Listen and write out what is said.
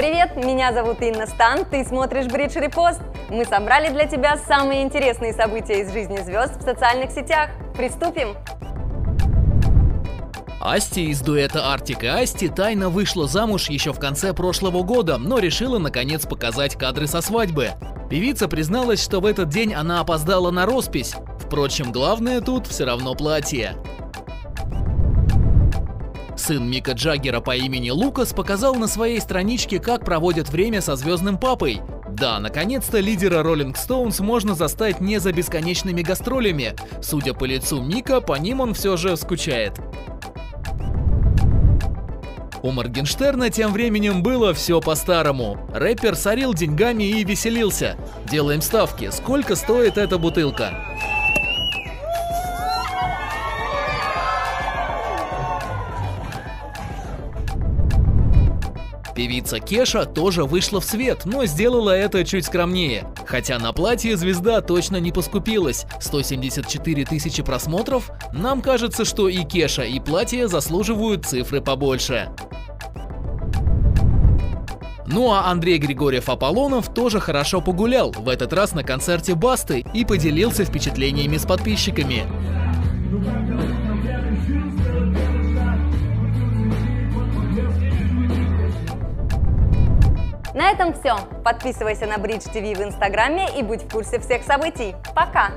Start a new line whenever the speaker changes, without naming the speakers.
Привет, меня зовут Инна Стан, ты смотришь Бридж Репост. Мы собрали для тебя самые интересные события из жизни звезд в социальных сетях. Приступим!
Асти из дуэта Артик и Асти тайно вышла замуж еще в конце прошлого года, но решила наконец показать кадры со свадьбы. Певица призналась, что в этот день она опоздала на роспись. Впрочем, главное тут все равно платье. Сын Мика Джаггера по имени Лукас показал на своей страничке, как проводят время со звездным папой. Да, наконец-то лидера Rolling Stones можно застать не за бесконечными гастролями. Судя по лицу Мика, по ним он все же скучает. У Моргенштерна тем временем было все по-старому. Рэпер сорил деньгами и веселился. Делаем ставки, сколько стоит эта бутылка? Певица Кеша тоже вышла в свет, но сделала это чуть скромнее. Хотя на платье звезда точно не поскупилась. 174 тысячи просмотров? Нам кажется, что и Кеша, и платье заслуживают цифры побольше. Ну а Андрей Григорьев Аполлонов тоже хорошо погулял, в этот раз на концерте Басты, и поделился впечатлениями с подписчиками.
На этом все. Подписывайся на Бридж ТВ в Инстаграме и будь в курсе всех событий. Пока!